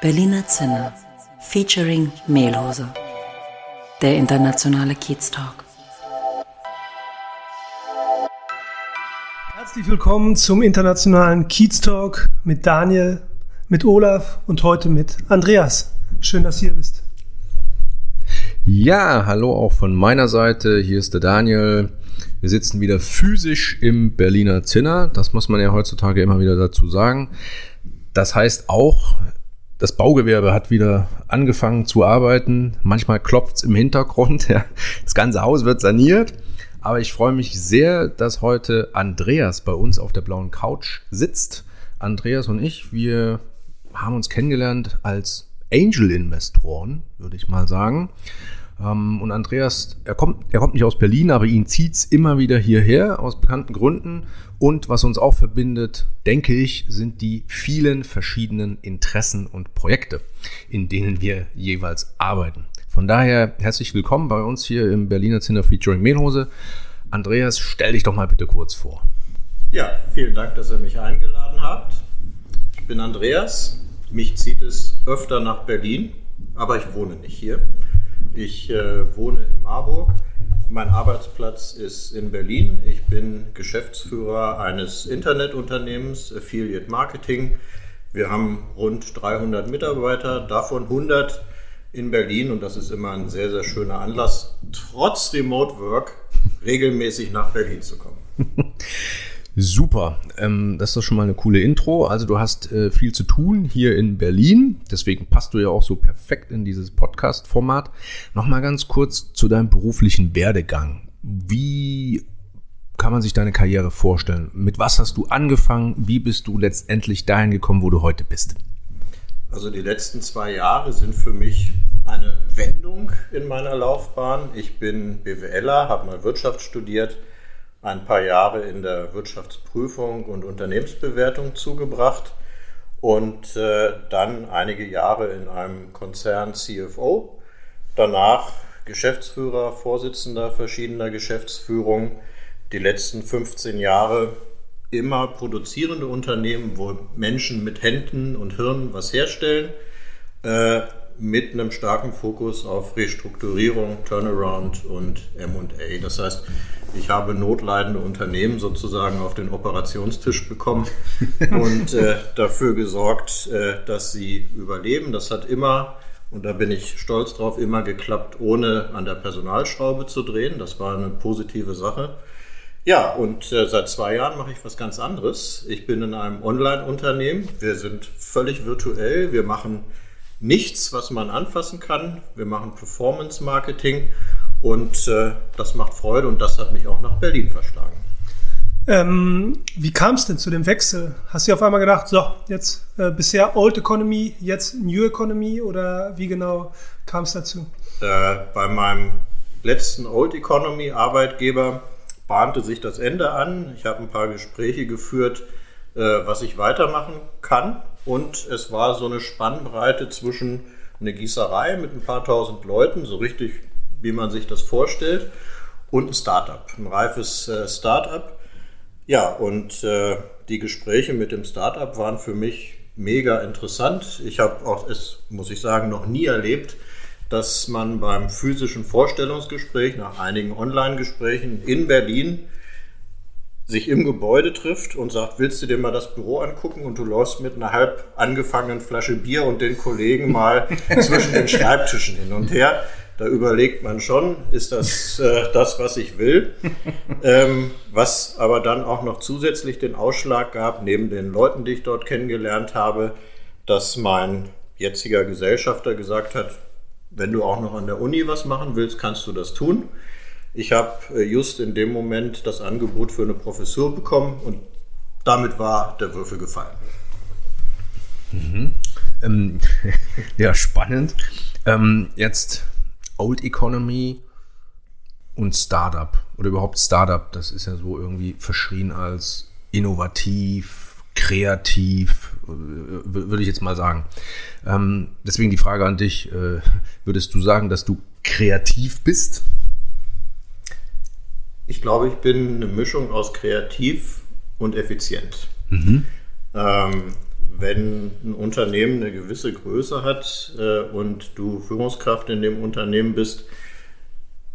Berliner Zinner featuring Mehlhose. Der internationale Kiez Talk. Herzlich willkommen zum internationalen Kiez Talk mit Daniel, mit Olaf und heute mit Andreas. Schön, dass du hier bist. Ja, hallo auch von meiner Seite. Hier ist der Daniel. Wir sitzen wieder physisch im Berliner Zinner. Das muss man ja heutzutage immer wieder dazu sagen. Das heißt auch, das Baugewerbe hat wieder angefangen zu arbeiten. Manchmal klopft's im Hintergrund. Ja. Das ganze Haus wird saniert. Aber ich freue mich sehr, dass heute Andreas bei uns auf der blauen Couch sitzt. Andreas und ich, wir haben uns kennengelernt als Angel-Investoren, würde ich mal sagen. Ähm, und Andreas, er kommt, er kommt nicht aus Berlin, aber ihn zieht's immer wieder hierher, aus bekannten Gründen. Und was uns auch verbindet, denke ich, sind die vielen verschiedenen Interessen und Projekte, in denen wir jeweils arbeiten. Von daher herzlich willkommen bei uns hier im Berliner Zinner Featuring Mehlhose. Andreas, stell dich doch mal bitte kurz vor. Ja, vielen Dank, dass ihr mich eingeladen habt. Ich bin Andreas. Mich zieht es öfter nach Berlin, aber ich wohne nicht hier. Ich äh, wohne in Marburg. Mein Arbeitsplatz ist in Berlin. Ich bin Geschäftsführer eines Internetunternehmens, Affiliate Marketing. Wir haben rund 300 Mitarbeiter, davon 100 in Berlin und das ist immer ein sehr, sehr schöner Anlass, trotz Remote Work regelmäßig nach Berlin zu kommen. Super, ähm, das ist doch schon mal eine coole Intro. Also du hast äh, viel zu tun hier in Berlin, deswegen passt du ja auch so perfekt in dieses Podcast-Format. Nochmal ganz kurz zu deinem beruflichen Werdegang. Wie kann man sich deine Karriere vorstellen? Mit was hast du angefangen? Wie bist du letztendlich dahin gekommen, wo du heute bist? Also die letzten zwei Jahre sind für mich eine Wendung in meiner Laufbahn. Ich bin BWLer, habe mal Wirtschaft studiert ein paar Jahre in der Wirtschaftsprüfung und Unternehmensbewertung zugebracht und äh, dann einige Jahre in einem Konzern CFO. Danach Geschäftsführer, Vorsitzender verschiedener Geschäftsführungen. Die letzten 15 Jahre immer produzierende Unternehmen, wo Menschen mit Händen und Hirn was herstellen. Äh, mit einem starken Fokus auf Restrukturierung, Turnaround und MA. Das heißt, ich habe notleidende Unternehmen sozusagen auf den Operationstisch bekommen und äh, dafür gesorgt, äh, dass sie überleben. Das hat immer, und da bin ich stolz drauf, immer geklappt, ohne an der Personalschraube zu drehen. Das war eine positive Sache. Ja, und äh, seit zwei Jahren mache ich was ganz anderes. Ich bin in einem Online-Unternehmen. Wir sind völlig virtuell. Wir machen nichts, was man anfassen kann. Wir machen Performance-Marketing und äh, das macht Freude und das hat mich auch nach Berlin verschlagen. Ähm, wie kam es denn zu dem Wechsel? Hast du auf einmal gedacht, so, jetzt äh, bisher Old Economy, jetzt New Economy oder wie genau kam es dazu? Äh, bei meinem letzten Old Economy Arbeitgeber bahnte sich das Ende an. Ich habe ein paar Gespräche geführt, äh, was ich weitermachen kann und es war so eine Spannbreite zwischen eine Gießerei mit ein paar tausend Leuten, so richtig, wie man sich das vorstellt, und ein Startup, ein reifes äh, Startup. Ja, und äh, die Gespräche mit dem Startup waren für mich mega interessant. Ich habe auch es, muss ich sagen, noch nie erlebt, dass man beim physischen Vorstellungsgespräch nach einigen Online-Gesprächen in Berlin sich im Gebäude trifft und sagt, willst du dir mal das Büro angucken und du läufst mit einer halb angefangenen Flasche Bier und den Kollegen mal zwischen den Schreibtischen hin und her. Da überlegt man schon, ist das äh, das, was ich will? Ähm, was aber dann auch noch zusätzlich den Ausschlag gab, neben den Leuten, die ich dort kennengelernt habe, dass mein jetziger Gesellschafter gesagt hat, wenn du auch noch an der Uni was machen willst, kannst du das tun. Ich habe äh, just in dem Moment das Angebot für eine Professur bekommen und damit war der Würfel gefallen. Mhm. Ähm, ja, spannend. Ähm, jetzt Old Economy und Startup oder überhaupt Startup, das ist ja so irgendwie verschrien als innovativ, kreativ, würde ich jetzt mal sagen. Ähm, deswegen die Frage an dich, äh, würdest du sagen, dass du kreativ bist? Ich glaube, ich bin eine Mischung aus kreativ und effizient. Mhm. Ähm, wenn ein Unternehmen eine gewisse Größe hat äh, und du Führungskraft in dem Unternehmen bist,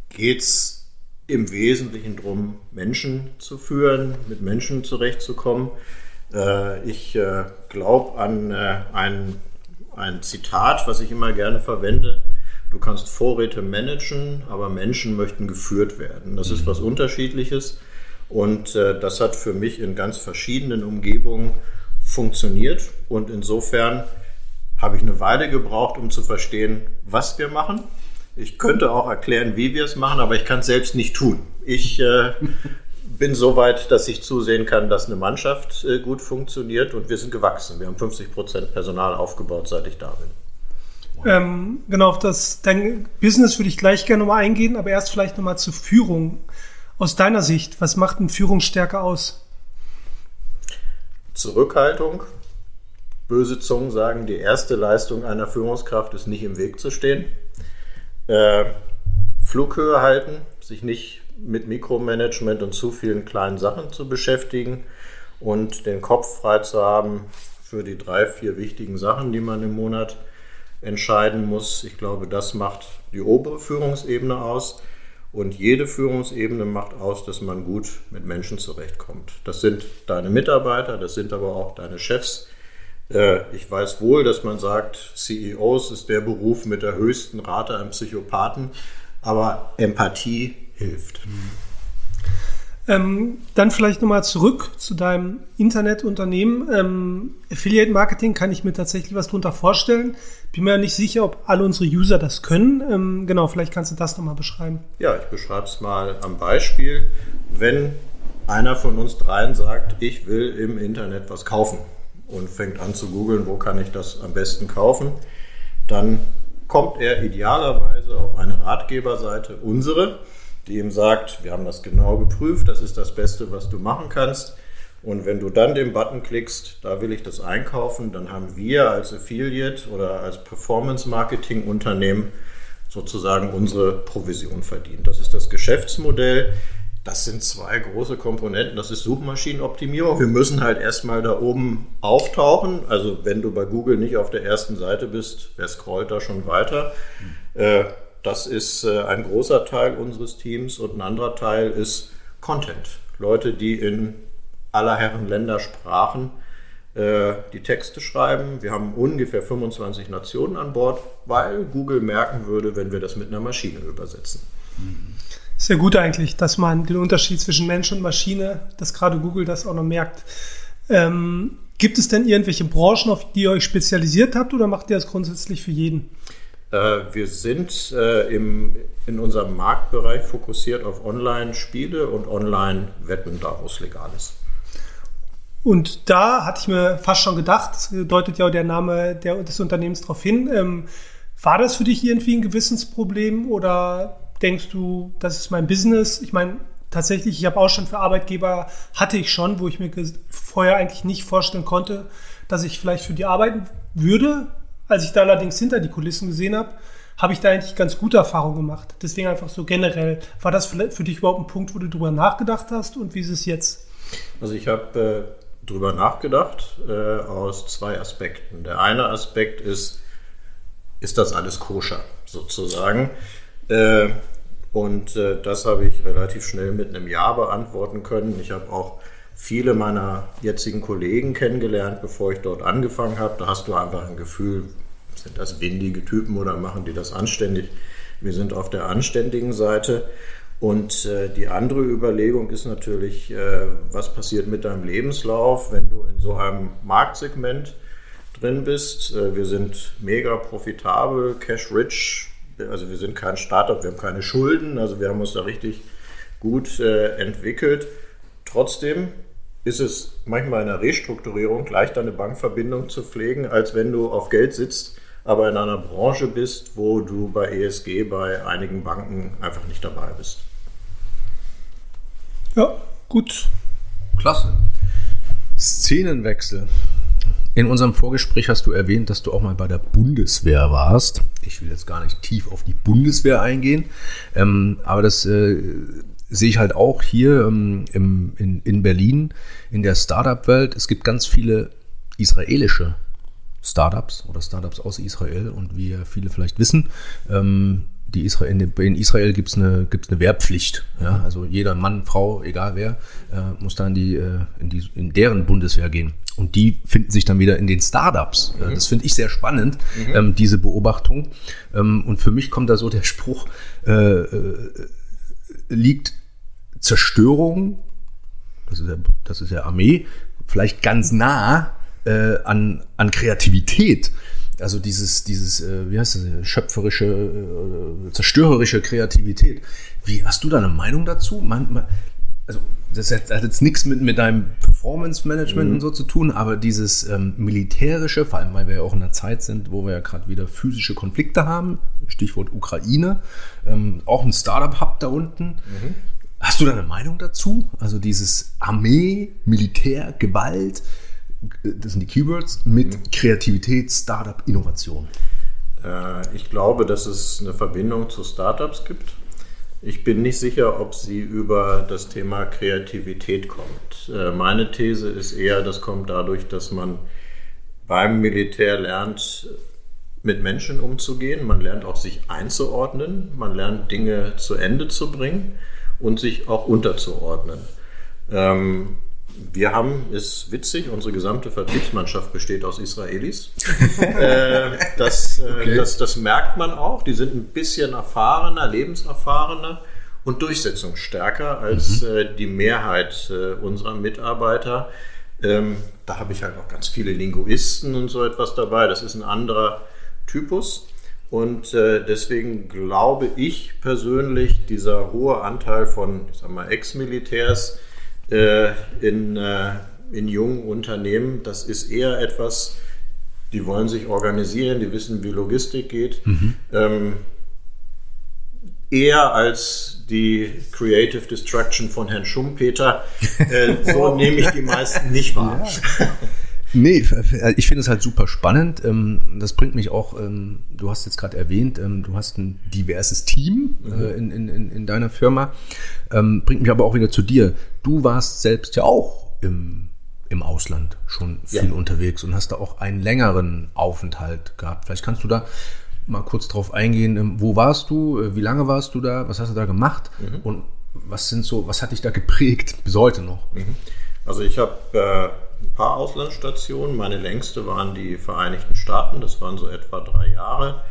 geht es im Wesentlichen darum, Menschen zu führen, mit Menschen zurechtzukommen. Äh, ich äh, glaube an äh, ein, ein Zitat, was ich immer gerne verwende. Du kannst Vorräte managen, aber Menschen möchten geführt werden. Das ist was Unterschiedliches und äh, das hat für mich in ganz verschiedenen Umgebungen funktioniert und insofern habe ich eine Weile gebraucht, um zu verstehen, was wir machen. Ich könnte auch erklären, wie wir es machen, aber ich kann es selbst nicht tun. Ich äh, bin so weit, dass ich zusehen kann, dass eine Mannschaft äh, gut funktioniert und wir sind gewachsen. Wir haben 50 Prozent Personal aufgebaut, seit ich da bin. Ähm, genau, auf das dein Business würde ich gleich gerne nochmal eingehen, aber erst vielleicht nochmal zur Führung. Aus deiner Sicht, was macht eine Führungsstärke aus? Zurückhaltung. Böse Zungen sagen, die erste Leistung einer Führungskraft ist nicht im Weg zu stehen. Äh, Flughöhe halten, sich nicht mit Mikromanagement und zu vielen kleinen Sachen zu beschäftigen und den Kopf frei zu haben für die drei, vier wichtigen Sachen, die man im Monat entscheiden muss. Ich glaube, das macht die obere Führungsebene aus. Und jede Führungsebene macht aus, dass man gut mit Menschen zurechtkommt. Das sind deine Mitarbeiter, das sind aber auch deine Chefs. Äh, ich weiß wohl, dass man sagt, CEOs ist der Beruf mit der höchsten Rate an Psychopathen, aber Empathie hilft. Ähm, dann vielleicht nochmal zurück zu deinem Internetunternehmen. Ähm, Affiliate Marketing kann ich mir tatsächlich was drunter vorstellen. Bin mir nicht sicher, ob alle unsere User das können. Ähm, genau, vielleicht kannst du das nochmal beschreiben. Ja, ich beschreibe es mal am Beispiel. Wenn einer von uns dreien sagt, ich will im Internet was kaufen und fängt an zu googeln, wo kann ich das am besten kaufen, dann kommt er idealerweise auf eine Ratgeberseite, unsere, die ihm sagt, wir haben das genau geprüft, das ist das Beste, was du machen kannst. Und wenn du dann den Button klickst, da will ich das einkaufen, dann haben wir als Affiliate oder als Performance-Marketing-Unternehmen sozusagen unsere Provision verdient. Das ist das Geschäftsmodell. Das sind zwei große Komponenten. Das ist Suchmaschinenoptimierung. Wir müssen halt erstmal da oben auftauchen. Also wenn du bei Google nicht auf der ersten Seite bist, wer scrollt da schon weiter? Äh, das ist äh, ein großer Teil unseres Teams und ein anderer Teil ist Content. Leute, die in aller Herren Ländersprachen äh, die Texte schreiben. Wir haben ungefähr 25 Nationen an Bord, weil Google merken würde, wenn wir das mit einer Maschine übersetzen. Sehr gut eigentlich, dass man den Unterschied zwischen Mensch und Maschine, dass gerade Google das auch noch merkt. Ähm, gibt es denn irgendwelche Branchen, auf die ihr euch spezialisiert habt oder macht ihr das grundsätzlich für jeden? Äh, wir sind äh, in unserem Marktbereich fokussiert auf Online-Spiele und Online-Wetten, da wo es legal ist. Und da hatte ich mir fast schon gedacht, deutet ja der Name des Unternehmens darauf hin. Ähm, war das für dich irgendwie ein Gewissensproblem oder denkst du, das ist mein Business? Ich meine, tatsächlich, ich habe auch schon für Arbeitgeber, hatte ich schon, wo ich mir vorher eigentlich nicht vorstellen konnte, dass ich vielleicht für die arbeiten würde. Als ich da allerdings hinter die Kulissen gesehen habe, habe ich da eigentlich ganz gute Erfahrungen gemacht. Deswegen einfach so generell. War das für dich überhaupt ein Punkt, wo du drüber nachgedacht hast und wie ist es jetzt? Also ich habe äh drüber nachgedacht äh, aus zwei Aspekten. Der eine Aspekt ist, ist das alles koscher sozusagen? Äh, und äh, das habe ich relativ schnell mit einem Ja beantworten können. Ich habe auch viele meiner jetzigen Kollegen kennengelernt, bevor ich dort angefangen habe. Da hast du einfach ein Gefühl, sind das windige Typen oder machen die das anständig? Wir sind auf der anständigen Seite. Und äh, die andere Überlegung ist natürlich, äh, was passiert mit deinem Lebenslauf, wenn du in so einem Marktsegment drin bist. Äh, wir sind mega profitabel, cash rich, also wir sind kein Startup, wir haben keine Schulden, also wir haben uns da richtig gut äh, entwickelt. Trotzdem ist es manchmal in der Restrukturierung leichter, eine Bankverbindung zu pflegen, als wenn du auf Geld sitzt, aber in einer Branche bist, wo du bei ESG bei einigen Banken einfach nicht dabei bist. Ja, gut. Klasse. Szenenwechsel. In unserem Vorgespräch hast du erwähnt, dass du auch mal bei der Bundeswehr warst. Ich will jetzt gar nicht tief auf die Bundeswehr eingehen, ähm, aber das äh, sehe ich halt auch hier ähm, im, in, in Berlin in der Startup-Welt. Es gibt ganz viele israelische Startups oder Startups aus Israel und wie viele vielleicht wissen, ähm, die Israel, in, Israel gibt es eine, gibt's eine Wehrpflicht. Ja? Also jeder Mann, Frau, egal wer, äh, muss dann die, äh, in, die, in deren Bundeswehr gehen. Und die finden sich dann wieder in den Startups. Mhm. Das finde ich sehr spannend, mhm. ähm, diese Beobachtung. Ähm, und für mich kommt da so der Spruch, äh, äh, liegt Zerstörung, das ist ja, das ist ja Armee, vielleicht ganz nah äh, an, an Kreativität. Also dieses, dieses, äh, wie heißt das, schöpferische, äh, zerstörerische Kreativität. Wie hast du da eine Meinung dazu? Man, man, also das hat, hat, jetzt nichts mit, mit deinem Performance Management mhm. und so zu tun, aber dieses ähm, militärische, vor allem weil wir ja auch in einer Zeit sind, wo wir ja gerade wieder physische Konflikte haben, Stichwort Ukraine, ähm, auch ein Startup-Hub da unten. Mhm. Hast du da eine Meinung dazu? Also dieses Armee, Militär, Gewalt, das sind die Keywords, mit mhm. Kreativität, Startup, Innovation? Äh, ich glaube, dass es eine Verbindung zu Startups gibt. Ich bin nicht sicher, ob sie über das Thema Kreativität kommt. Äh, meine These ist eher, das kommt dadurch, dass man beim Militär lernt, mit Menschen umzugehen. Man lernt auch, sich einzuordnen. Man lernt, Dinge zu Ende zu bringen und sich auch unterzuordnen. Ähm, wir haben, ist witzig, unsere gesamte Vertriebsmannschaft besteht aus Israelis. äh, das, äh, okay. das, das merkt man auch. Die sind ein bisschen erfahrener, lebenserfahrener und durchsetzungsstärker als mhm. äh, die Mehrheit äh, unserer Mitarbeiter. Ähm, da habe ich halt auch ganz viele Linguisten und so etwas dabei. Das ist ein anderer Typus. Und äh, deswegen glaube ich persönlich, dieser hohe Anteil von, Ex-Militärs, äh, in, äh, in jungen Unternehmen. Das ist eher etwas, die wollen sich organisieren, die wissen, wie Logistik geht. Mhm. Ähm, eher als die Creative Destruction von Herrn Schumpeter. So nehme ich die meisten nicht wahr. Ja. Nee, ich finde es halt super spannend. Ähm, das bringt mich auch, ähm, du hast jetzt gerade erwähnt, ähm, du hast ein diverses Team äh, mhm. in, in, in deiner Firma. Bringt mich aber auch wieder zu dir. Du warst selbst ja auch im, im Ausland schon viel ja. unterwegs und hast da auch einen längeren Aufenthalt gehabt. Vielleicht kannst du da mal kurz drauf eingehen. Wo warst du? Äh, wie lange warst du da? Was hast du da gemacht? Mhm. Und was sind so, was hat dich da geprägt bis heute noch? Mhm. Also ich habe äh, paar Auslandsstationen. Meine längste waren die Vereinigten Staaten, das waren so etwa drei Jahre.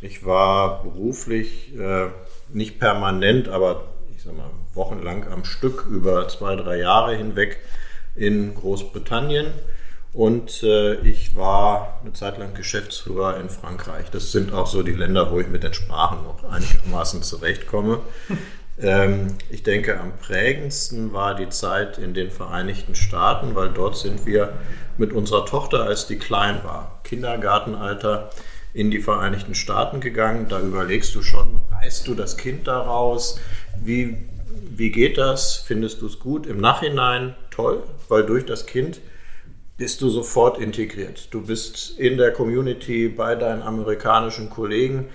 Ich war beruflich äh, nicht permanent, aber ich sag mal wochenlang am Stück über zwei, drei Jahre hinweg in Großbritannien. Und äh, ich war eine Zeit lang Geschäftsführer in Frankreich. Das sind auch so die Länder, wo ich mit den Sprachen noch einigermaßen zurechtkomme. Ähm, ich denke, am prägendsten war die Zeit in den Vereinigten Staaten, weil dort sind wir mit unserer Tochter, als die klein war, Kindergartenalter, in die Vereinigten Staaten gegangen. Da überlegst du schon, reißt du das Kind daraus? Wie, wie geht das? Findest du es gut? Im Nachhinein toll, weil durch das Kind bist du sofort integriert. Du bist in der Community bei deinen amerikanischen Kollegen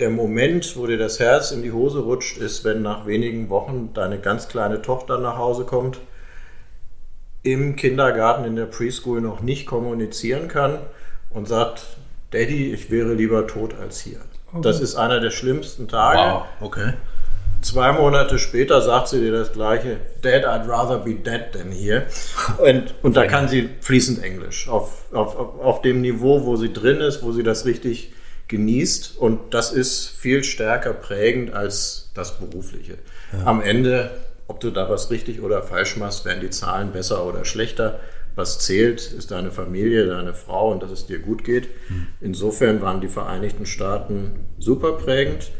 der Moment, wo dir das Herz in die Hose rutscht, ist, wenn nach wenigen Wochen deine ganz kleine Tochter nach Hause kommt, im Kindergarten, in der Preschool noch nicht kommunizieren kann und sagt, Daddy, ich wäre lieber tot als hier. Okay. Das ist einer der schlimmsten Tage. Wow, okay. Zwei Monate später sagt sie dir das gleiche, Dad, I'd rather be dead than here. Und, und da kann sie fließend Englisch. Auf, auf, auf dem Niveau, wo sie drin ist, wo sie das richtig genießt und das ist viel stärker prägend als das Berufliche. Ja. Am Ende, ob du da was richtig oder falsch machst, werden die Zahlen besser oder schlechter. Was zählt, ist deine Familie, deine Frau und dass es dir gut geht. Hm. Insofern waren die Vereinigten Staaten super prägend.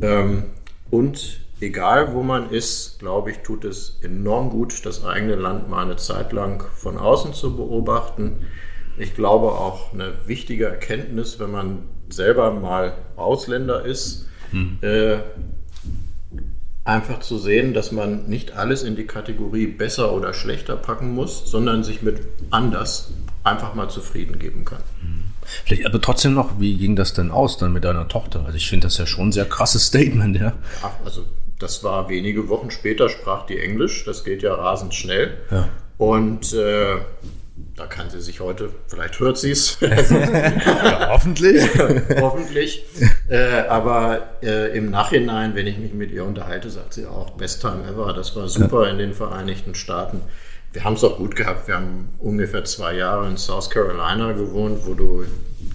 Ähm, und egal wo man ist, glaube ich, tut es enorm gut, das eigene Land mal eine Zeit lang von außen zu beobachten. Ich glaube auch eine wichtige Erkenntnis, wenn man selber mal Ausländer ist, hm. äh, einfach zu sehen, dass man nicht alles in die Kategorie besser oder schlechter packen muss, sondern sich mit anders einfach mal zufrieden geben kann. Vielleicht aber trotzdem noch, wie ging das denn aus dann mit deiner Tochter? Also ich finde das ja schon ein sehr krasses Statement, ja. Ach, also das war wenige Wochen später, sprach die Englisch. Das geht ja rasend schnell. Ja. Und äh, da kann sie sich heute, vielleicht hört sie es. ja, hoffentlich. hoffentlich. Äh, aber äh, im Nachhinein, wenn ich mich mit ihr unterhalte, sagt sie auch, best time ever. Das war super ja. in den Vereinigten Staaten. Wir haben es auch gut gehabt. Wir haben ungefähr zwei Jahre in South Carolina gewohnt, wo du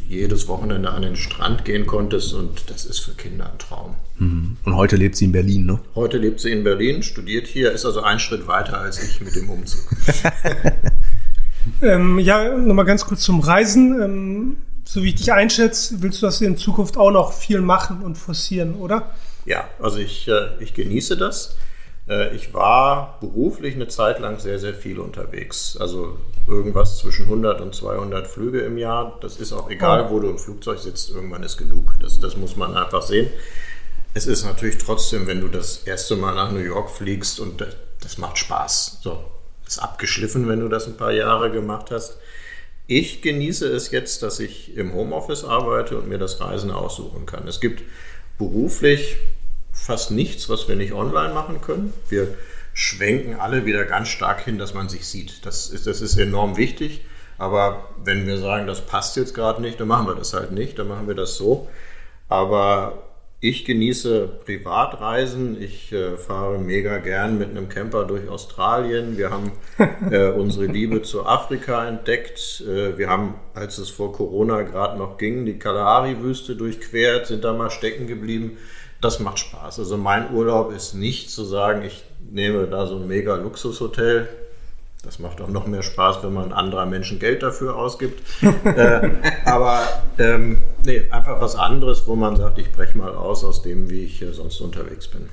jedes Wochenende an den Strand gehen konntest und das ist für Kinder ein Traum. Mhm. Und heute lebt sie in Berlin, ne? Heute lebt sie in Berlin, studiert hier, ist also einen Schritt weiter als ich mit dem Umzug. ähm, ja, nochmal ganz kurz zum Reisen. Ähm, so wie ich dich einschätze, willst du das in Zukunft auch noch viel machen und forcieren, oder? Ja, also ich, äh, ich genieße das. Äh, ich war beruflich eine Zeit lang sehr, sehr viel unterwegs. Also irgendwas zwischen 100 und 200 Flüge im Jahr. Das ist auch egal, wo du im Flugzeug sitzt, irgendwann ist genug. Das, das muss man einfach sehen. Es ist natürlich trotzdem, wenn du das erste Mal nach New York fliegst und das, das macht Spaß. So, ist abgeschliffen, wenn du das ein paar Jahre gemacht hast. Ich genieße es jetzt, dass ich im Homeoffice arbeite und mir das Reisen aussuchen kann. Es gibt beruflich fast nichts, was wir nicht online machen können. Wir schwenken alle wieder ganz stark hin, dass man sich sieht. Das ist, das ist enorm wichtig. Aber wenn wir sagen, das passt jetzt gerade nicht, dann machen wir das halt nicht, dann machen wir das so. Aber ich genieße Privatreisen. Ich äh, fahre mega gern mit einem Camper durch Australien. Wir haben äh, unsere Liebe zu Afrika entdeckt. Äh, wir haben, als es vor Corona gerade noch ging, die Kalahari-Wüste durchquert, sind da mal stecken geblieben das macht Spaß. Also mein Urlaub ist nicht zu sagen, ich nehme da so ein mega Luxushotel. Das macht auch noch mehr Spaß, wenn man anderer Menschen Geld dafür ausgibt. äh, aber ähm, nee, einfach was anderes, wo man sagt, ich breche mal aus aus dem, wie ich sonst unterwegs bin.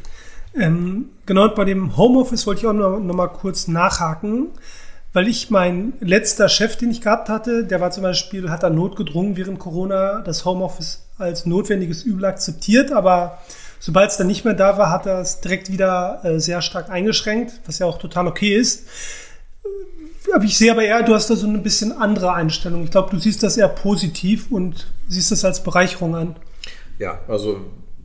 Ähm, genau, bei dem Homeoffice wollte ich auch noch, noch mal kurz nachhaken, weil ich mein letzter Chef, den ich gehabt hatte, der war zum Beispiel, hat an Not gedrungen während Corona das Homeoffice als notwendiges Übel akzeptiert, aber Sobald es dann nicht mehr da war, hat er es direkt wieder äh, sehr stark eingeschränkt, was ja auch total okay ist. Aber ich sehe aber eher, du hast da so ein bisschen andere Einstellung. Ich glaube, du siehst das eher positiv und siehst das als Bereicherung an. Ja, also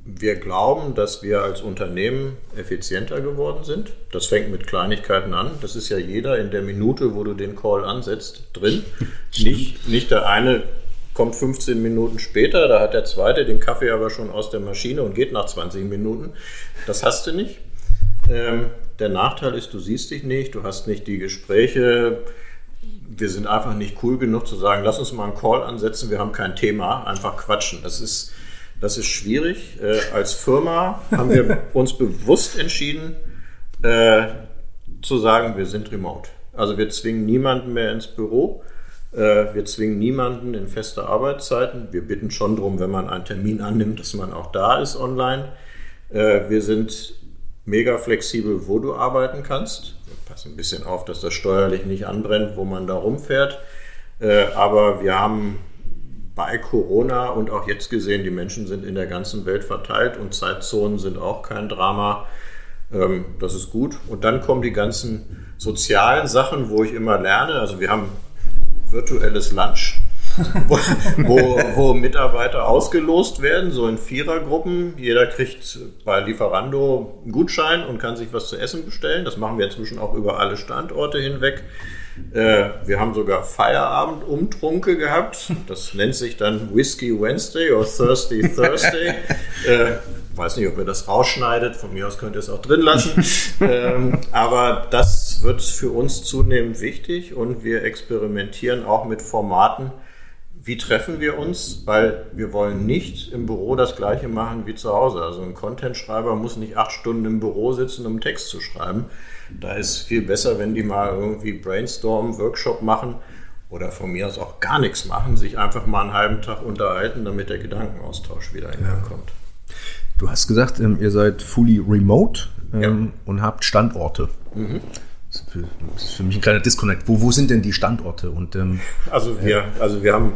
wir glauben, dass wir als Unternehmen effizienter geworden sind. Das fängt mit Kleinigkeiten an. Das ist ja jeder in der Minute, wo du den Call ansetzt, drin. nicht, nicht der eine kommt 15 Minuten später, da hat der zweite den Kaffee aber schon aus der Maschine und geht nach 20 Minuten. Das hast du nicht. Ähm, der Nachteil ist, du siehst dich nicht, du hast nicht die Gespräche. Wir sind einfach nicht cool genug zu sagen, lass uns mal einen Call ansetzen, wir haben kein Thema, einfach quatschen. Das ist, das ist schwierig. Äh, als Firma haben wir uns bewusst entschieden, äh, zu sagen, wir sind remote. Also wir zwingen niemanden mehr ins Büro. Äh, wir zwingen niemanden in feste Arbeitszeiten. Wir bitten schon darum, wenn man einen Termin annimmt, dass man auch da ist online. Äh, wir sind mega flexibel, wo du arbeiten kannst. Passen ein bisschen auf, dass das steuerlich nicht anbrennt, wo man da rumfährt. Äh, aber wir haben bei Corona und auch jetzt gesehen, die Menschen sind in der ganzen Welt verteilt und Zeitzonen sind auch kein Drama. Ähm, das ist gut. Und dann kommen die ganzen sozialen Sachen, wo ich immer lerne. Also wir haben virtuelles Lunch, wo, wo, wo, Mitarbeiter ausgelost werden, so in Vierergruppen. Jeder kriegt bei Lieferando einen Gutschein und kann sich was zu essen bestellen. Das machen wir inzwischen auch über alle Standorte hinweg. Äh, wir haben sogar Feierabend-Umtrunke gehabt. Das nennt sich dann Whiskey Wednesday oder Thirsty Thursday. äh, weiß nicht, ob ihr das rausschneidet. Von mir aus könnt ihr es auch drin lassen. ähm, aber das wird für uns zunehmend wichtig und wir experimentieren auch mit Formaten. Wie treffen wir uns? Weil wir wollen nicht im Büro das Gleiche machen wie zu Hause. Also ein Content-Schreiber muss nicht acht Stunden im Büro sitzen, um Text zu schreiben. Da ist viel besser, wenn die mal irgendwie Brainstorm, Workshop machen oder von mir aus auch gar nichts machen, sich einfach mal einen halben Tag unterhalten, damit der Gedankenaustausch wieder in Gang kommt. Du hast gesagt, ähm, ihr seid fully remote ähm, ja. und habt Standorte. Mhm. Das ist für mich ein kleiner Disconnect. Wo, wo sind denn die Standorte? Und, ähm, also, wir, also wir haben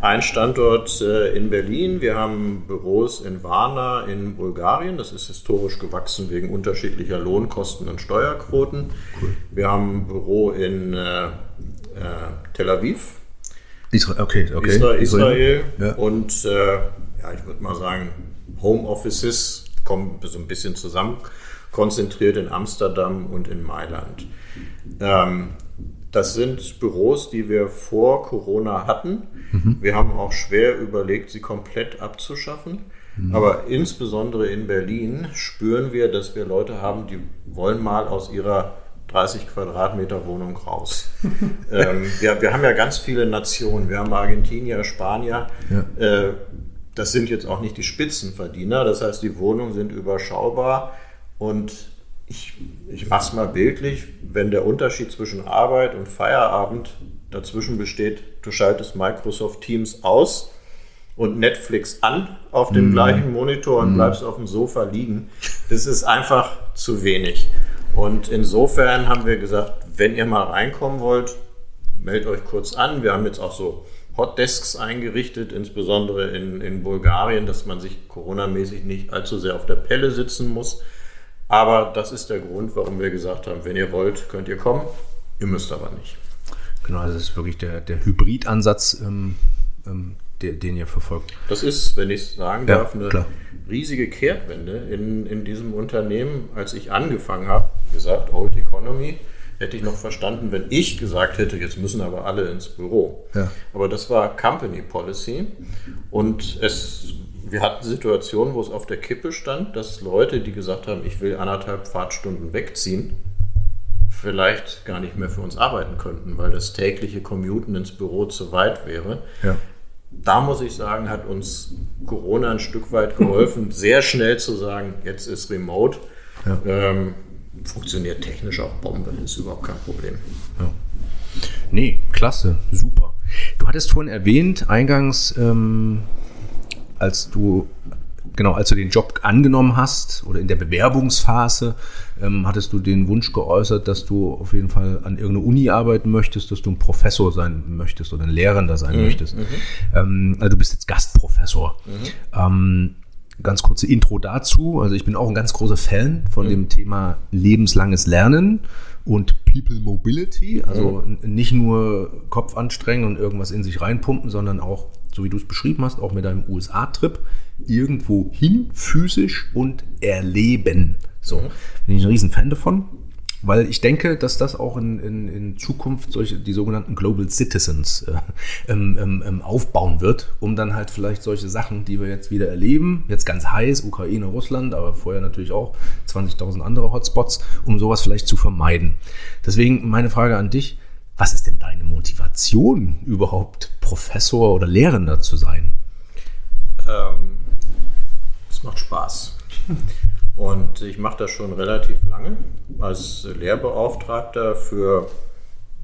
einen Standort äh, in Berlin, wir haben Büros in Varna in Bulgarien, das ist historisch gewachsen wegen unterschiedlicher Lohnkosten und Steuerquoten. Cool. Wir haben ein Büro in äh, äh, Tel Aviv. Israel, okay, okay. Israel, Israel. Ja. und äh, ja, ich würde mal sagen, Homeoffices kommen so ein bisschen zusammen, konzentriert in Amsterdam und in Mailand. Ähm, das sind Büros, die wir vor Corona hatten. Mhm. Wir haben auch schwer überlegt, sie komplett abzuschaffen. Mhm. Aber insbesondere in Berlin spüren wir, dass wir Leute haben, die wollen mal aus ihrer 30 Quadratmeter Wohnung raus. ähm, wir, wir, haben ja ganz viele Nationen. Wir haben Argentinier, Spanier. Ja. Äh, das sind jetzt auch nicht die Spitzenverdiener. Das heißt, die Wohnungen sind überschaubar. Und ich, ich mache es mal bildlich, wenn der Unterschied zwischen Arbeit und Feierabend dazwischen besteht, du schaltest Microsoft Teams aus und Netflix an auf dem mm. gleichen Monitor und mm. bleibst auf dem Sofa liegen. Das ist einfach zu wenig. Und insofern haben wir gesagt, wenn ihr mal reinkommen wollt, meldet euch kurz an. Wir haben jetzt auch so Hotdesks eingerichtet, insbesondere in, in Bulgarien, dass man sich coronamäßig nicht allzu sehr auf der Pelle sitzen muss. Aber das ist der Grund, warum wir gesagt haben, wenn ihr wollt, könnt ihr kommen, ihr müsst aber nicht. Genau, also das ist wirklich der, der Hybridansatz, ähm, ähm, der, den ihr verfolgt. Das ist, wenn ich es sagen ja, darf, eine klar. riesige Kehrtwende in, in diesem Unternehmen. Als ich angefangen habe, gesagt, Old Economy, hätte ich noch verstanden, wenn ich gesagt hätte, jetzt müssen aber alle ins Büro. Ja. Aber das war Company Policy und es, wir hatten Situationen, wo es auf der Kippe stand, dass Leute, die gesagt haben, ich will anderthalb Fahrtstunden wegziehen, vielleicht gar nicht mehr für uns arbeiten könnten, weil das tägliche Commuten ins Büro zu weit wäre. Ja da muss ich sagen, hat uns Corona ein Stück weit geholfen, sehr schnell zu sagen, jetzt ist Remote. Ja. Ähm, funktioniert technisch auch Bombe, ist überhaupt kein Problem. Ja. Nee, klasse, super. Du hattest vorhin erwähnt, eingangs, ähm, als du genau, als du den Job angenommen hast oder in der Bewerbungsphase, ähm, hattest du den Wunsch geäußert, dass du auf jeden Fall an irgendeiner Uni arbeiten möchtest, dass du ein Professor sein möchtest oder ein Lehrender sein mhm. möchtest. Mhm. Ähm, also du bist jetzt Gastprofessor. Mhm. Ähm, ganz kurze Intro dazu. Also ich bin auch ein ganz großer Fan von mhm. dem Thema lebenslanges Lernen und People Mobility. Also mhm. nicht nur Kopf anstrengen und irgendwas in sich reinpumpen, sondern auch, so wie du es beschrieben hast, auch mit deinem USA-Trip irgendwo hin, physisch und erleben. So, mhm. bin ich ein riesen Fan davon. Weil ich denke, dass das auch in, in, in Zukunft solche, die sogenannten Global Citizens äh, ähm, ähm, ähm, aufbauen wird, um dann halt vielleicht solche Sachen, die wir jetzt wieder erleben, jetzt ganz heiß, Ukraine, Russland, aber vorher natürlich auch 20.000 andere Hotspots, um sowas vielleicht zu vermeiden. Deswegen meine Frage an dich, was ist denn deine Motivation überhaupt, Professor oder Lehrender zu sein? Ähm, es macht Spaß. Und ich mache das schon relativ lange als Lehrbeauftragter für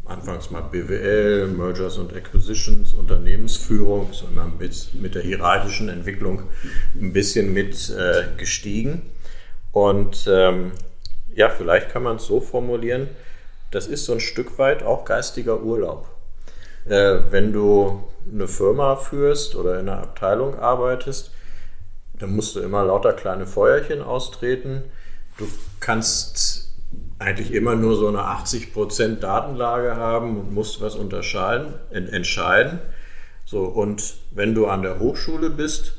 anfangs mal BWL, Mergers und Acquisitions, Unternehmensführung, sondern mit, mit der hierarchischen Entwicklung ein bisschen mit äh, gestiegen. Und ähm, ja, vielleicht kann man es so formulieren, das ist so ein Stück weit auch geistiger Urlaub. Äh, wenn du eine Firma führst oder in einer Abteilung arbeitest, dann musst du immer lauter kleine Feuerchen austreten. Du kannst eigentlich immer nur so eine 80% Datenlage haben und musst was unterscheiden, entscheiden. So, und wenn du an der Hochschule bist,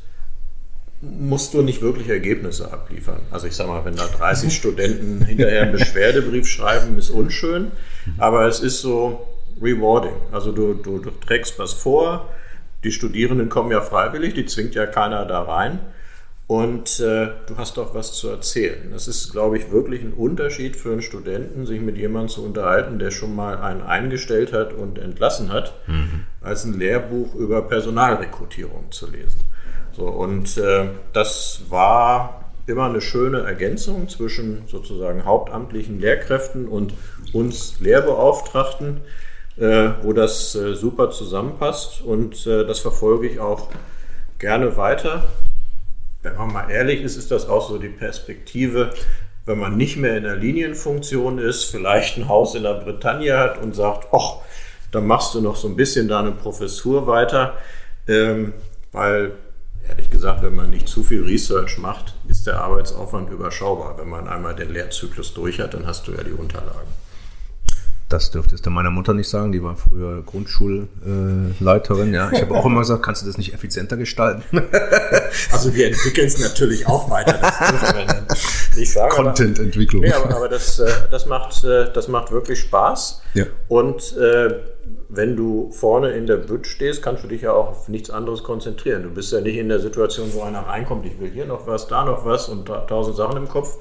musst du nicht wirklich Ergebnisse abliefern. Also ich sage mal, wenn da 30 Studenten hinterher einen Beschwerdebrief schreiben, ist unschön, aber es ist so rewarding. Also du, du, du trägst was vor, die Studierenden kommen ja freiwillig, die zwingt ja keiner da rein und äh, du hast auch was zu erzählen. Das ist, glaube ich, wirklich ein Unterschied für einen Studenten, sich mit jemandem zu unterhalten, der schon mal einen eingestellt hat und entlassen hat, mhm. als ein Lehrbuch über Personalrekrutierung zu lesen. So, und äh, das war immer eine schöne Ergänzung zwischen sozusagen hauptamtlichen Lehrkräften und uns Lehrbeauftragten, äh, wo das äh, super zusammenpasst und äh, das verfolge ich auch gerne weiter wenn man mal ehrlich ist, ist das auch so die Perspektive, wenn man nicht mehr in der Linienfunktion ist, vielleicht ein Haus in der Bretagne hat und sagt, ach, dann machst du noch so ein bisschen da eine Professur weiter, ähm, weil ehrlich gesagt, wenn man nicht zu viel Research macht, ist der Arbeitsaufwand überschaubar. Wenn man einmal den Lehrzyklus durch hat, dann hast du ja die Unterlagen. Das dürftest du meiner Mutter nicht sagen, die war früher Grundschulleiterin. ja, ich habe auch immer gesagt, kannst du das nicht effizienter gestalten? also wir entwickeln es natürlich auch weiter. Das sagen, Content-Entwicklung. Ja, aber, aber das, äh, das, macht, äh, das macht wirklich Spaß. Ja. Und äh, wenn du vorne in der Bütt stehst, kannst du dich ja auch auf nichts anderes konzentrieren. Du bist ja nicht in der Situation, wo einer reinkommt, ich will hier noch was, da noch was und tausend Sachen im Kopf.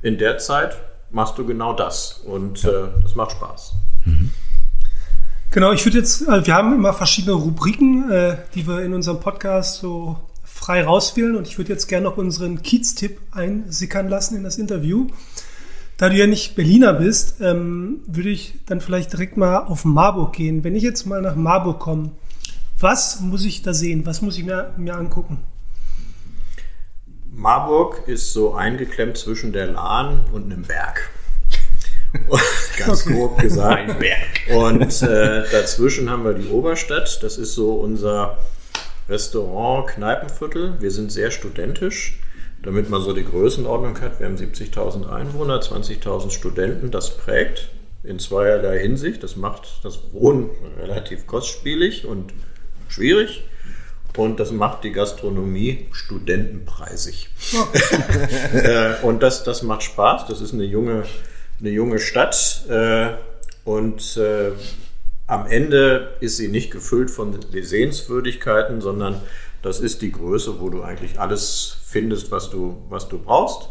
In der Zeit machst du genau das. Und äh, das macht Spaß. Mhm. Genau, ich würde jetzt, äh, wir haben immer verschiedene Rubriken, äh, die wir in unserem Podcast so frei rauswählen und ich würde jetzt gerne noch unseren Kiez-Tipp einsickern lassen in das Interview. Da du ja nicht Berliner bist, ähm, würde ich dann vielleicht direkt mal auf Marburg gehen. Wenn ich jetzt mal nach Marburg komme, was muss ich da sehen? Was muss ich mir, mir angucken? Marburg ist so eingeklemmt zwischen der Lahn und einem Berg. Ganz grob gesagt. Ein Berg. Und äh, dazwischen haben wir die Oberstadt. Das ist so unser Restaurant-Kneipenviertel. Wir sind sehr studentisch, damit man so die Größenordnung hat. Wir haben 70.000 Einwohner, 20.000 Studenten. Das prägt in zweierlei Hinsicht. Das macht das Wohnen relativ kostspielig und schwierig. Und das macht die Gastronomie studentenpreisig. Okay. und das, das macht Spaß. Das ist eine junge, eine junge Stadt. Äh, und äh, am Ende ist sie nicht gefüllt von Sehenswürdigkeiten, sondern das ist die Größe, wo du eigentlich alles findest, was du, was du brauchst.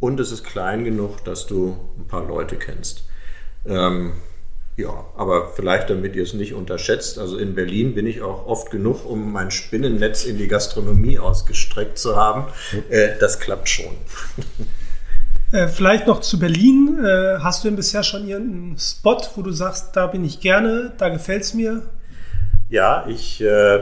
Und es ist klein genug, dass du ein paar Leute kennst. Ähm, ja, aber vielleicht damit ihr es nicht unterschätzt. Also in Berlin bin ich auch oft genug, um mein Spinnennetz in die Gastronomie ausgestreckt zu haben. Äh, das klappt schon. Äh, vielleicht noch zu Berlin. Äh, hast du denn bisher schon irgendeinen Spot, wo du sagst, da bin ich gerne, da gefällt es mir? Ja, ich äh,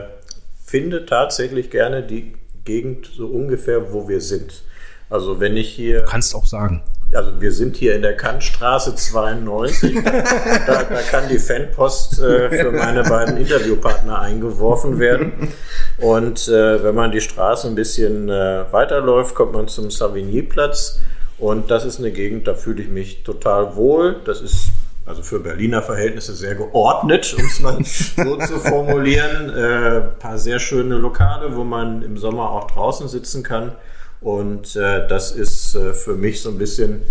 finde tatsächlich gerne die Gegend so ungefähr, wo wir sind. Also wenn ich hier. Du kannst auch sagen also wir sind hier in der Kantstraße 92. da, da, kann die Fanpost äh, für meine beiden Interviewpartner eingeworfen werden. Und äh, wenn man die Straße ein bisschen äh, weiterläuft, kommt man zum Savigny-Platz. Und das ist eine Gegend, da fühle ich mich total wohl. Das ist also für Berliner Verhältnisse sehr geordnet, um es mal so zu formulieren. Ein äh, paar sehr schöne Lokale, wo man im Sommer auch draußen sitzen kann. Und äh, das ist äh, für mich so ein bisschen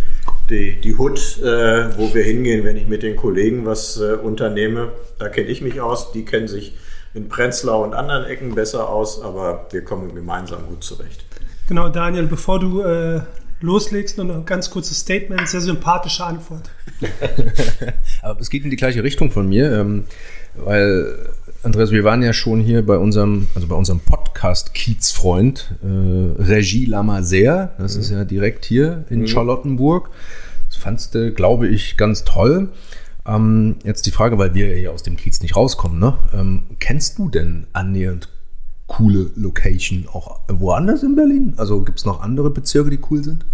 die, die Hut, äh, wo wir hingehen, wenn ich mit den Kollegen was äh, unternehme. Da kenne ich mich aus, die kennen sich in Prenzlau und anderen Ecken besser aus, aber wir kommen gemeinsam gut zurecht. Genau, Daniel, bevor du äh, loslegst, noch ein ganz kurzes Statement, sehr sympathische Antwort. aber es geht in die gleiche Richtung von mir, ähm, weil Andreas, wir waren ja schon hier bei unserem, also bei unserem Podcast Kiezfreund, äh, Regie Lamaser. Das mhm. ist ja direkt hier in mhm. Charlottenburg. Das fandst du, glaube ich, ganz toll. Ähm, jetzt die Frage, weil wir ja aus dem Kiez nicht rauskommen, ne? Ähm, kennst du denn annähernd coole Location auch woanders in Berlin? Also gibt es noch andere Bezirke, die cool sind?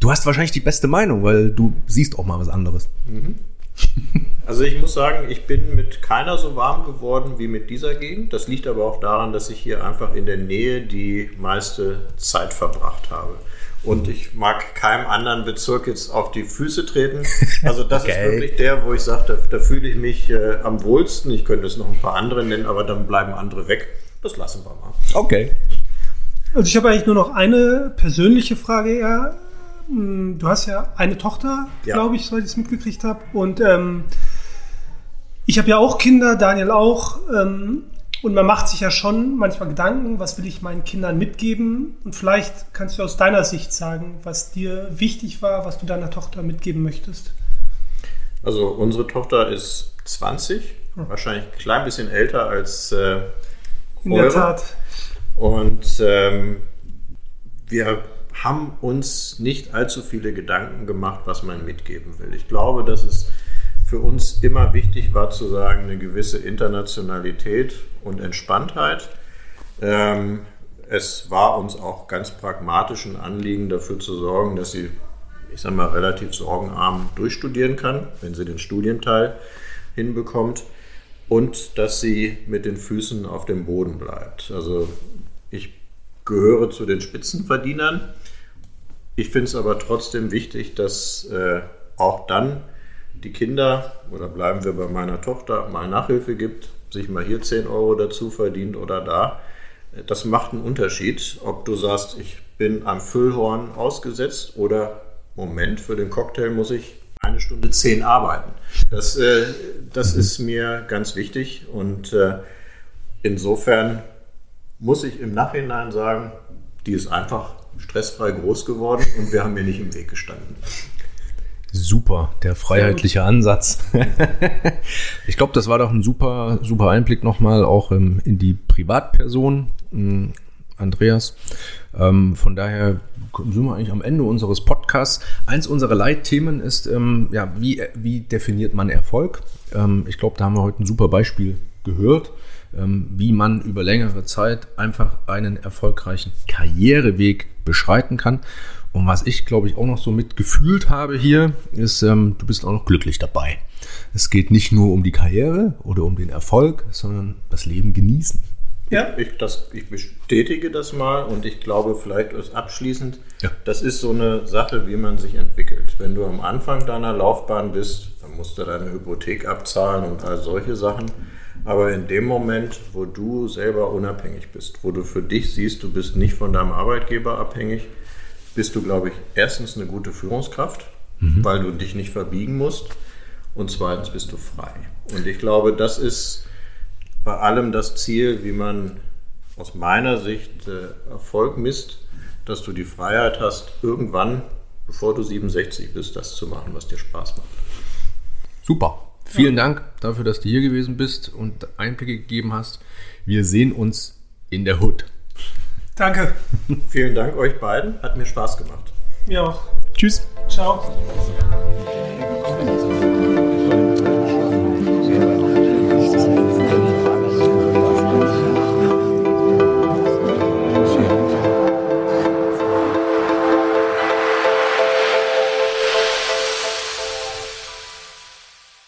Du hast wahrscheinlich die beste Meinung, weil du siehst auch mal was anderes. Mhm. Also ich muss sagen, ich bin mit keiner so warm geworden wie mit dieser Gegend. Das liegt aber auch daran, dass ich hier einfach in der Nähe die meiste Zeit verbracht habe. Und ich mag keinem anderen Bezirk jetzt auf die Füße treten. Also das okay. ist wirklich der, wo ich sage, da, da fühle ich mich äh, am wohlsten. Ich könnte es noch ein paar andere nennen, aber dann bleiben andere weg. Das lassen wir mal. Okay. Also ich habe eigentlich nur noch eine persönliche Frage eher du hast ja eine Tochter, ja. glaube ich, soweit ich es mitgekriegt habe. Und ähm, ich habe ja auch Kinder, Daniel auch. Ähm, und man macht sich ja schon manchmal Gedanken, was will ich meinen Kindern mitgeben? Und vielleicht kannst du aus deiner Sicht sagen, was dir wichtig war, was du deiner Tochter mitgeben möchtest. Also unsere Tochter ist 20, hm. wahrscheinlich ein klein bisschen älter als äh, In der Tat. Und ähm, wir haben uns nicht allzu viele Gedanken gemacht, was man mitgeben will. Ich glaube, dass es für uns immer wichtig war zu sagen, eine gewisse Internationalität und Entspanntheit. Ähm, es war uns auch ganz pragmatisch ein Anliegen, dafür zu sorgen, dass sie, ich sage mal, relativ sorgenarm durchstudieren kann, wenn sie den Studienteil hinbekommt und dass sie mit den Füßen auf dem Boden bleibt. Also ich gehöre zu den Spitzenverdienern. Ich finde es aber trotzdem wichtig, dass äh, auch dann die Kinder, oder bleiben wir bei meiner Tochter, mal Nachhilfe gibt, sich mal hier 10 Euro dazu verdient oder da. Das macht einen Unterschied, ob du sagst, ich bin am Füllhorn ausgesetzt oder Moment, für den Cocktail muss ich eine Stunde zehn arbeiten. Das, äh, das ist mir ganz wichtig und äh, insofern muss ich im Nachhinein sagen, die ist einfach stressfrei groß geworden und wir haben mir nicht im Weg gestanden. Super, der freiheitliche Ansatz. ich glaube, das war doch ein super, super Einblick nochmal auch ähm, in die Privatperson, ähm, Andreas. Ähm, von daher sind wir eigentlich am Ende unseres Podcasts. Eins unserer Leitthemen ist, ja, wie, wie definiert man Erfolg? Ich glaube, da haben wir heute ein super Beispiel gehört, wie man über längere Zeit einfach einen erfolgreichen Karriereweg beschreiten kann. Und was ich, glaube ich, auch noch so mitgefühlt habe hier, ist, ähm, du bist auch noch glücklich dabei. Es geht nicht nur um die Karriere oder um den Erfolg, sondern das Leben genießen. Ja. Ich, das, ich bestätige das mal und ich glaube, vielleicht ist abschließend, ja. das ist so eine Sache, wie man sich entwickelt. Wenn du am Anfang deiner Laufbahn bist, musst du deine Hypothek abzahlen und all solche Sachen. Aber in dem Moment, wo du selber unabhängig bist, wo du für dich siehst, du bist nicht von deinem Arbeitgeber abhängig, bist du, glaube ich, erstens eine gute Führungskraft, mhm. weil du dich nicht verbiegen musst. Und zweitens bist du frei. Und ich glaube, das ist bei allem das Ziel, wie man aus meiner Sicht äh, Erfolg misst, dass du die Freiheit hast, irgendwann, bevor du 67 bist, das zu machen, was dir Spaß macht. Super. Vielen ja. Dank dafür, dass du hier gewesen bist und Einblicke gegeben hast. Wir sehen uns in der Hood. Danke. Vielen Dank euch beiden. Hat mir Spaß gemacht. Mir auch. Tschüss. Ciao.